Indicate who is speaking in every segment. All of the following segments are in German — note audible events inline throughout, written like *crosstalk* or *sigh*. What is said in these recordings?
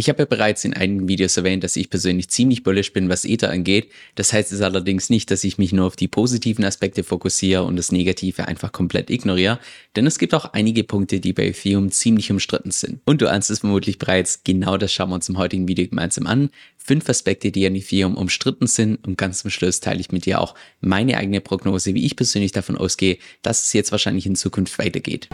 Speaker 1: Ich habe ja bereits in einigen Videos erwähnt, dass ich persönlich ziemlich bullish bin, was Ether angeht. Das heißt es allerdings nicht, dass ich mich nur auf die positiven Aspekte fokussiere und das Negative einfach komplett ignoriere, denn es gibt auch einige Punkte, die bei Ethereum ziemlich umstritten sind. Und du ahnst es vermutlich bereits, genau das schauen wir uns im heutigen Video gemeinsam an. Fünf Aspekte, die an Ethereum umstritten sind und ganz zum Schluss teile ich mit dir auch meine eigene Prognose, wie ich persönlich davon ausgehe, dass es jetzt wahrscheinlich in Zukunft weitergeht.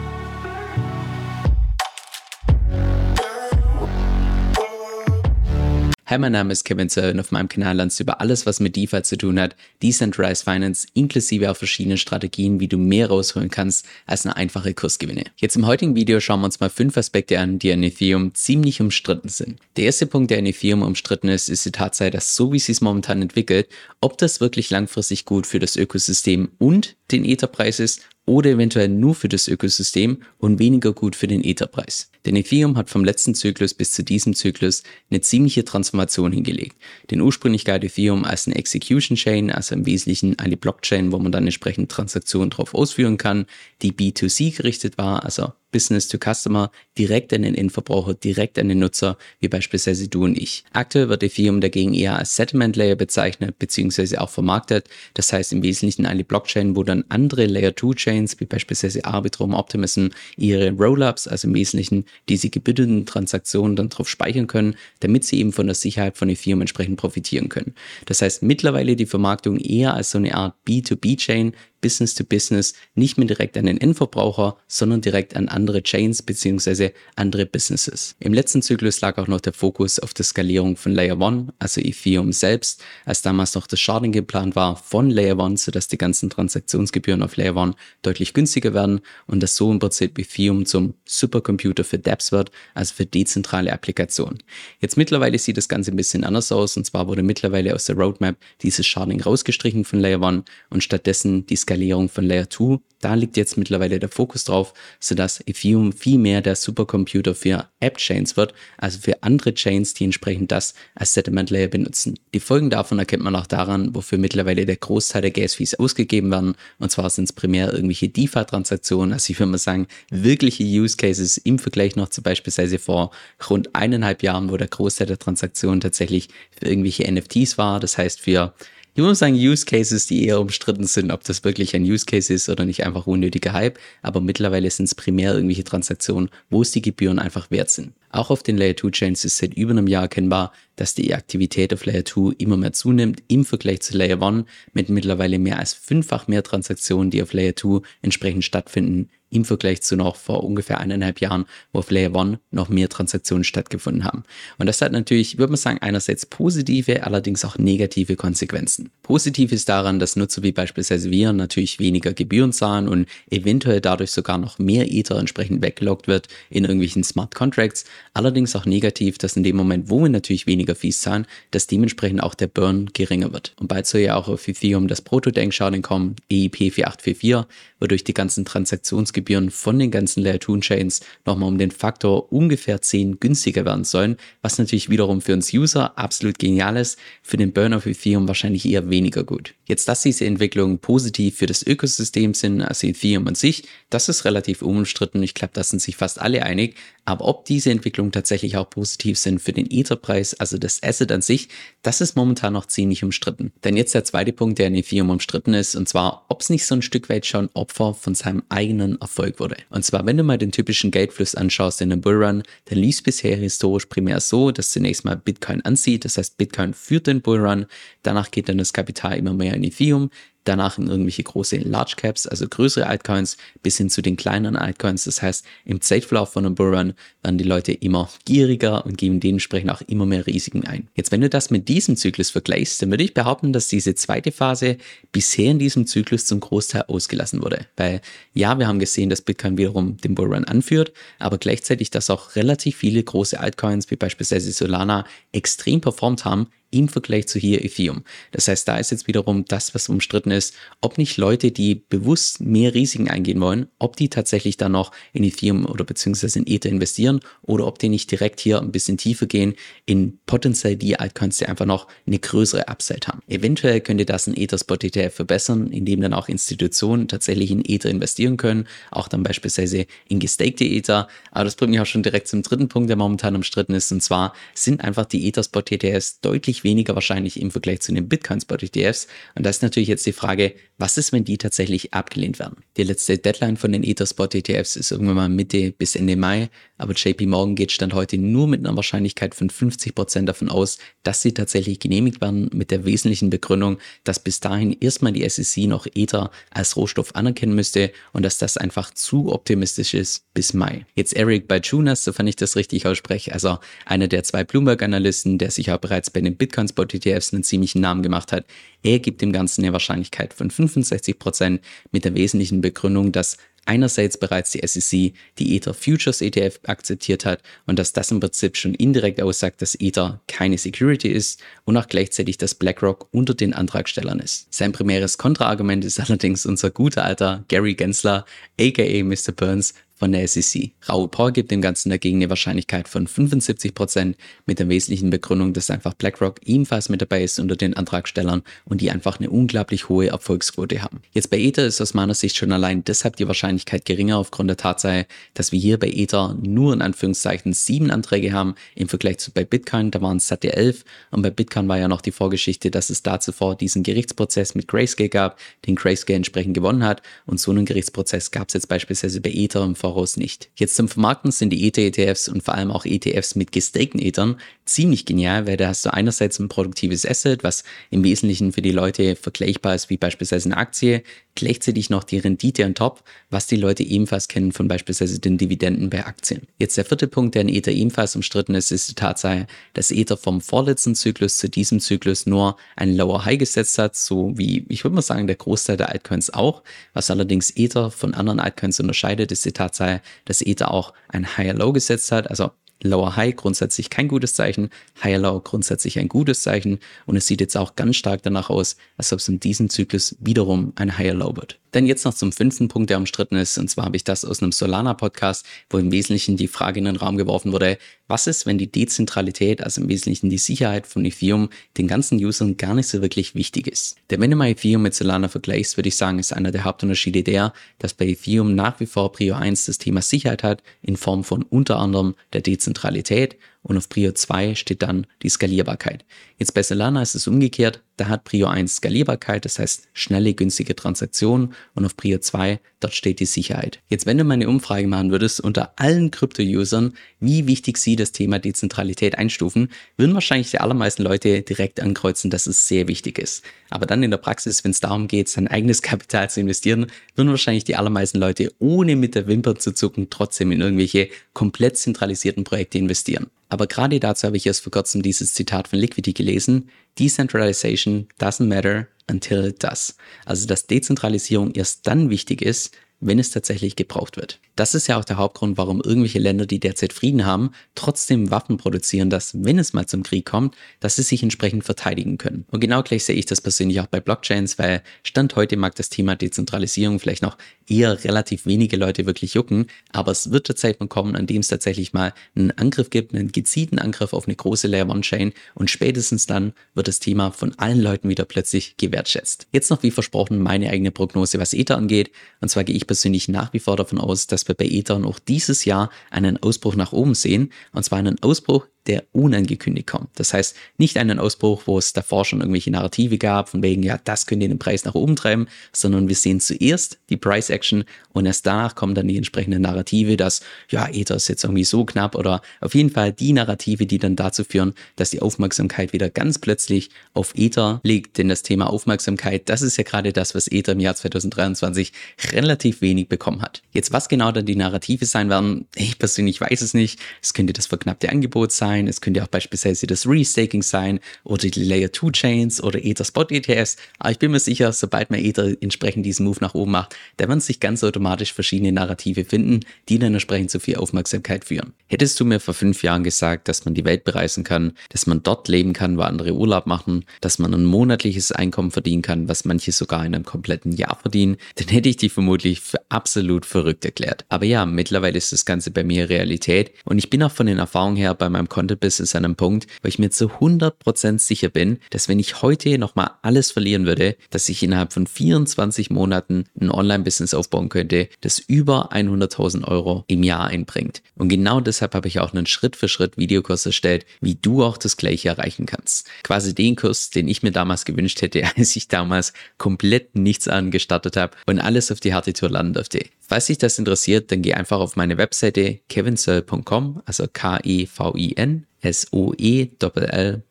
Speaker 1: Hi, mein Name ist Kevin Zell und auf meinem Kanal lernst du über alles, was mit DeFi zu tun hat, Decentralized Finance, inklusive auch verschiedene Strategien, wie du mehr rausholen kannst als eine einfache Kursgewinne. Jetzt im heutigen Video schauen wir uns mal fünf Aspekte an, die an Ethereum ziemlich umstritten sind. Der erste Punkt, der an Ethereum umstritten ist, ist die Tatsache, dass so wie es momentan entwickelt, ob das wirklich langfristig gut für das Ökosystem und den Etherpreis ist oder eventuell nur für das Ökosystem und weniger gut für den Etherpreis. Denn Ethereum hat vom letzten Zyklus bis zu diesem Zyklus eine ziemliche Transformation hingelegt. Denn ursprünglich galt Ethereum als eine Execution Chain, also im Wesentlichen eine Blockchain, wo man dann entsprechend Transaktionen drauf ausführen kann, die B2C gerichtet war, also Business to Customer, direkt an den Endverbraucher, direkt an den Nutzer, wie beispielsweise du und ich. Aktuell wird Ethereum dagegen eher als Settlement Layer bezeichnet, beziehungsweise auch vermarktet. Das heißt im Wesentlichen eine Blockchain, wo dann andere Layer 2 Chains, wie beispielsweise Arbitrum, Optimism, ihre Rollups, also im Wesentlichen diese gebündeten Transaktionen dann drauf speichern können, damit sie eben von der Sicherheit von Ethereum entsprechend profitieren können. Das heißt mittlerweile die Vermarktung eher als so eine Art B2B-Chain, Business to Business, nicht mehr direkt an den Endverbraucher, sondern direkt an andere Chains bzw. andere Businesses. Im letzten Zyklus lag auch noch der Fokus auf der Skalierung von Layer 1, also Ethereum selbst, als damals noch das Sharding geplant war von Layer 1, sodass die ganzen Transaktionsgebühren auf Layer 1 deutlich günstiger werden und dass so im Prinzip Ethereum zum Supercomputer für Dapps wird, also für dezentrale Applikationen. Jetzt mittlerweile sieht das Ganze ein bisschen anders aus und zwar wurde mittlerweile aus der Roadmap dieses Sharding rausgestrichen von Layer 1 und stattdessen die Skalierung von Layer 2. Da liegt jetzt mittlerweile der Fokus drauf, sodass Ethereum viel mehr der Supercomputer für App-Chains wird, also für andere Chains, die entsprechend das als Settlement Layer benutzen. Die Folgen davon erkennt man auch daran, wofür mittlerweile der Großteil der Gas-Fees ausgegeben werden. Und zwar sind es primär irgendwelche DeFi-Transaktionen, also ich würde mal sagen, wirkliche Use Cases im Vergleich noch zu beispielsweise vor rund eineinhalb Jahren, wo der Großteil der Transaktionen tatsächlich für irgendwelche NFTs war. Das heißt für ich muss sagen, Use Cases, die eher umstritten sind, ob das wirklich ein Use Case ist oder nicht einfach unnötiger Hype. Aber mittlerweile sind es primär irgendwelche Transaktionen, wo es die Gebühren einfach wert sind. Auch auf den Layer 2 Chains ist seit über einem Jahr erkennbar, dass die Aktivität auf Layer 2 immer mehr zunimmt im Vergleich zu Layer 1 mit mittlerweile mehr als fünffach mehr Transaktionen, die auf Layer 2 entsprechend stattfinden, im Vergleich zu noch vor ungefähr eineinhalb Jahren, wo auf Layer 1 noch mehr Transaktionen stattgefunden haben. Und das hat natürlich, würde man sagen, einerseits positive, allerdings auch negative Konsequenzen. Positiv ist daran, dass Nutzer wie beispielsweise wir natürlich weniger Gebühren zahlen und eventuell dadurch sogar noch mehr Ether entsprechend weggelockt wird in irgendwelchen Smart Contracts. Allerdings auch negativ, dass in dem Moment, wo wir natürlich weniger Fees zahlen, dass dementsprechend auch der Burn geringer wird. Und bald soll ja auch auf Ethereum das Proto-Dank-Sharding kommen, EIP 4844, wodurch die ganzen Transaktionsgebühren von den ganzen Layer 2 Chains nochmal um den Faktor ungefähr 10 günstiger werden sollen, was natürlich wiederum für uns User absolut genial ist, für den Burn auf Ethereum wahrscheinlich eher weniger gut. Jetzt, dass diese Entwicklungen positiv für das Ökosystem sind, also Ethereum an sich, das ist relativ unumstritten. Ich glaube, da sind sich fast alle einig. Aber ob diese Entwicklungen tatsächlich auch positiv sind für den Etherpreis, also das Asset an sich, das ist momentan noch ziemlich umstritten. Denn jetzt der zweite Punkt, der in Ethereum umstritten ist, und zwar, ob es nicht so ein Stück weit schon Opfer von seinem eigenen Erfolg wurde. Und zwar, wenn du mal den typischen Geldfluss anschaust in einem Bullrun, dann lief es bisher historisch primär so, dass zunächst mal Bitcoin anzieht, das heißt Bitcoin führt den Bullrun, danach geht dann das Kapital immer mehr in Ethereum, danach in irgendwelche große Large Caps, also größere Altcoins, bis hin zu den kleineren Altcoins. Das heißt, im Zeitverlauf von einem Bullrun werden die Leute immer gieriger und geben dementsprechend auch immer mehr Risiken ein. Jetzt, wenn du das mit diesem Zyklus vergleichst, dann würde ich behaupten, dass diese zweite Phase bisher in diesem Zyklus zum Großteil ausgelassen wurde. Weil ja, wir haben gesehen, dass Bitcoin wiederum den Bullrun anführt, aber gleichzeitig, dass auch relativ viele große Altcoins, wie beispielsweise Solana, extrem performt haben im Vergleich zu hier Ethereum. Das heißt, da ist jetzt wiederum das, was umstritten ist, ob nicht Leute, die bewusst mehr Risiken eingehen wollen, ob die tatsächlich dann noch in Ethereum oder beziehungsweise in Ether investieren oder ob die nicht direkt hier ein bisschen tiefer gehen in potenziell die Altcoins, die einfach noch eine größere Upside haben. Eventuell könnte das ein Ether Spot ETF verbessern, indem dann auch Institutionen tatsächlich in Ether investieren können, auch dann beispielsweise in gestakte Ether. Aber das bringt mich auch schon direkt zum dritten Punkt, der momentan umstritten ist, und zwar sind einfach die Ether Spot ETFs deutlich weniger wahrscheinlich im Vergleich zu den Bitcoin Spot ETFs. Und da ist natürlich jetzt die Frage, was ist, wenn die tatsächlich abgelehnt werden? Die letzte Deadline von den Ether Spot ETFs ist irgendwann mal Mitte bis Ende Mai, aber JP Morgan geht Stand heute nur mit einer Wahrscheinlichkeit von 50 Prozent davon aus, dass sie tatsächlich genehmigt werden, mit der wesentlichen Begründung, dass bis dahin erstmal die SEC noch Ether als Rohstoff anerkennen müsste und dass das einfach zu optimistisch ist bis Mai. Jetzt Eric Bajunas, sofern ich das richtig ausspreche, also einer der zwei Bloomberg-Analysten, der sich auch bereits bei den Bitcoin-Spot-ETFs einen ziemlichen Namen gemacht hat, er gibt dem Ganzen eine Wahrscheinlichkeit von 65 Prozent mit der wesentlichen Begründung, dass einerseits bereits die SEC die Ether Futures ETF akzeptiert hat und dass das im Prinzip schon indirekt aussagt, dass Ether keine Security ist und auch gleichzeitig, dass BlackRock unter den Antragstellern ist. Sein primäres Kontraargument ist allerdings unser guter alter Gary Gensler, aka Mr. Burns, von der SEC. Raoul Paul gibt dem Ganzen dagegen eine Wahrscheinlichkeit von 75% mit der wesentlichen Begründung, dass einfach BlackRock ebenfalls mit dabei ist unter den Antragstellern und die einfach eine unglaublich hohe Erfolgsquote haben. Jetzt bei Ether ist aus meiner Sicht schon allein deshalb die Wahrscheinlichkeit geringer aufgrund der Tatsache, dass wir hier bei Ether nur in Anführungszeichen sieben Anträge haben im Vergleich zu bei Bitcoin, da waren es satte elf und bei Bitcoin war ja noch die Vorgeschichte, dass es da zuvor diesen Gerichtsprozess mit Grayscale gab, den Grayscale entsprechend gewonnen hat und so einen Gerichtsprozess gab es jetzt beispielsweise bei Ether im voraus nicht. Jetzt zum Vermarkten sind die Ether-ETFs und vor allem auch ETFs mit gestakten Ethern ziemlich genial, weil da hast du einerseits ein produktives Asset, was im Wesentlichen für die Leute vergleichbar ist wie beispielsweise eine Aktie, gleichzeitig noch die Rendite on top, was die Leute ebenfalls kennen von beispielsweise den Dividenden bei Aktien. Jetzt der vierte Punkt, der in Ether ebenfalls umstritten ist, ist die Tatsache, dass Ether vom vorletzten Zyklus zu diesem Zyklus nur ein Lower High gesetzt hat, so wie ich würde mal sagen, der Großteil der Altcoins auch. Was allerdings Ether von anderen Altcoins unterscheidet, ist die Tatsache, dass Ether auch ein Higher Low gesetzt hat, also Lower High grundsätzlich kein gutes Zeichen, Higher Low grundsätzlich ein gutes Zeichen. Und es sieht jetzt auch ganz stark danach aus, als ob es in diesem Zyklus wiederum ein Higher Low wird. Dann jetzt noch zum fünften Punkt, der umstritten ist, und zwar habe ich das aus einem Solana-Podcast, wo im Wesentlichen die Frage in den Raum geworfen wurde, was ist, wenn die Dezentralität, also im Wesentlichen die Sicherheit von Ethereum, den ganzen Usern gar nicht so wirklich wichtig ist? Denn wenn du mal Ethereum mit Solana vergleichst, würde ich sagen, ist einer der Hauptunterschiede der, dass bei Ethereum nach wie vor Prio 1 das Thema Sicherheit hat, in Form von unter anderem der Dezentralität und auf Prio 2 steht dann die Skalierbarkeit. Jetzt bei Solana ist es umgekehrt, da hat Prio 1 Skalierbarkeit, das heißt schnelle, günstige Transaktionen und auf Prio 2, dort steht die Sicherheit. Jetzt, wenn du mal eine Umfrage machen würdest unter allen Krypto-Usern, wie wichtig sie das Thema Dezentralität einstufen, würden wahrscheinlich die allermeisten Leute direkt ankreuzen, dass es sehr wichtig ist. Aber dann in der Praxis, wenn es darum geht, sein eigenes *laughs* Kapital zu investieren, würden wahrscheinlich die allermeisten Leute ohne mit der Wimper zu zucken trotzdem in irgendwelche komplett zentralisierten Projekte investieren. Aber gerade dazu habe ich erst vor kurzem dieses Zitat von Liquidity gelesen. Decentralization doesn't matter until it does. Also, dass Dezentralisierung erst dann wichtig ist, wenn es tatsächlich gebraucht wird. Das ist ja auch der Hauptgrund, warum irgendwelche Länder, die derzeit Frieden haben, trotzdem Waffen produzieren, dass, wenn es mal zum Krieg kommt, dass sie sich entsprechend verteidigen können. Und genau gleich sehe ich das persönlich auch bei Blockchains, weil Stand heute mag das Thema Dezentralisierung vielleicht noch eher relativ wenige Leute wirklich jucken, aber es wird der Zeitpunkt kommen, an dem es tatsächlich mal einen Angriff gibt, einen gezielten Angriff auf eine große Layer One Chain und spätestens dann wird das Thema von allen Leuten wieder plötzlich gewertschätzt. Jetzt noch wie versprochen meine eigene Prognose, was Ether angeht. Und zwar gehe ich persönlich nach wie vor davon aus, dass wir bei Ether noch dieses Jahr einen Ausbruch nach oben sehen. Und zwar einen Ausbruch, der unangekündigt kommt. Das heißt, nicht einen Ausbruch, wo es davor schon irgendwelche Narrative gab, von wegen, ja, das könnte den Preis nach oben treiben, sondern wir sehen zuerst die Price Action und erst danach kommen dann die entsprechenden Narrative, dass, ja, Ether ist jetzt irgendwie so knapp oder auf jeden Fall die Narrative, die dann dazu führen, dass die Aufmerksamkeit wieder ganz plötzlich auf Ether liegt. Denn das Thema Aufmerksamkeit, das ist ja gerade das, was Ether im Jahr 2023 relativ wenig bekommen hat. Jetzt, was genau dann die Narrative sein werden, ich persönlich weiß es nicht. Es könnte das verknappte Angebot sein sein. Es könnte auch beispielsweise das Restaking sein oder die Layer 2 Chains oder Ether Spot ETFs. Aber ich bin mir sicher, sobald man Ether entsprechend diesen Move nach oben macht, da werden sich ganz automatisch verschiedene Narrative finden, die dann entsprechend zu viel Aufmerksamkeit führen. Hättest du mir vor fünf Jahren gesagt, dass man die Welt bereisen kann, dass man dort leben kann, wo andere Urlaub machen, dass man ein monatliches Einkommen verdienen kann, was manche sogar in einem kompletten Jahr verdienen, dann hätte ich dich vermutlich für absolut verrückt erklärt. Aber ja, mittlerweile ist das Ganze bei mir Realität und ich bin auch von den Erfahrungen her bei meinem Content-Business an einem Punkt, wo ich mir zu 100% sicher bin, dass wenn ich heute nochmal alles verlieren würde, dass ich innerhalb von 24 Monaten ein Online-Business aufbauen könnte, das über 100.000 Euro im Jahr einbringt. Und genau deshalb habe ich auch einen Schritt-für-Schritt Videokurs erstellt, wie du auch das gleiche erreichen kannst. Quasi den Kurs, den ich mir damals gewünscht hätte, *laughs* als ich damals komplett nichts angestartet habe und alles auf die harte Tour landen durfte. Falls dich das interessiert, dann geh einfach auf meine Webseite kevinsoe.com, also K-E-V-I-N S-O-E-L-L.com,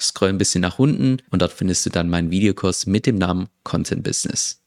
Speaker 1: scroll ein bisschen nach unten und dort findest du dann meinen Videokurs mit dem Namen Content Business.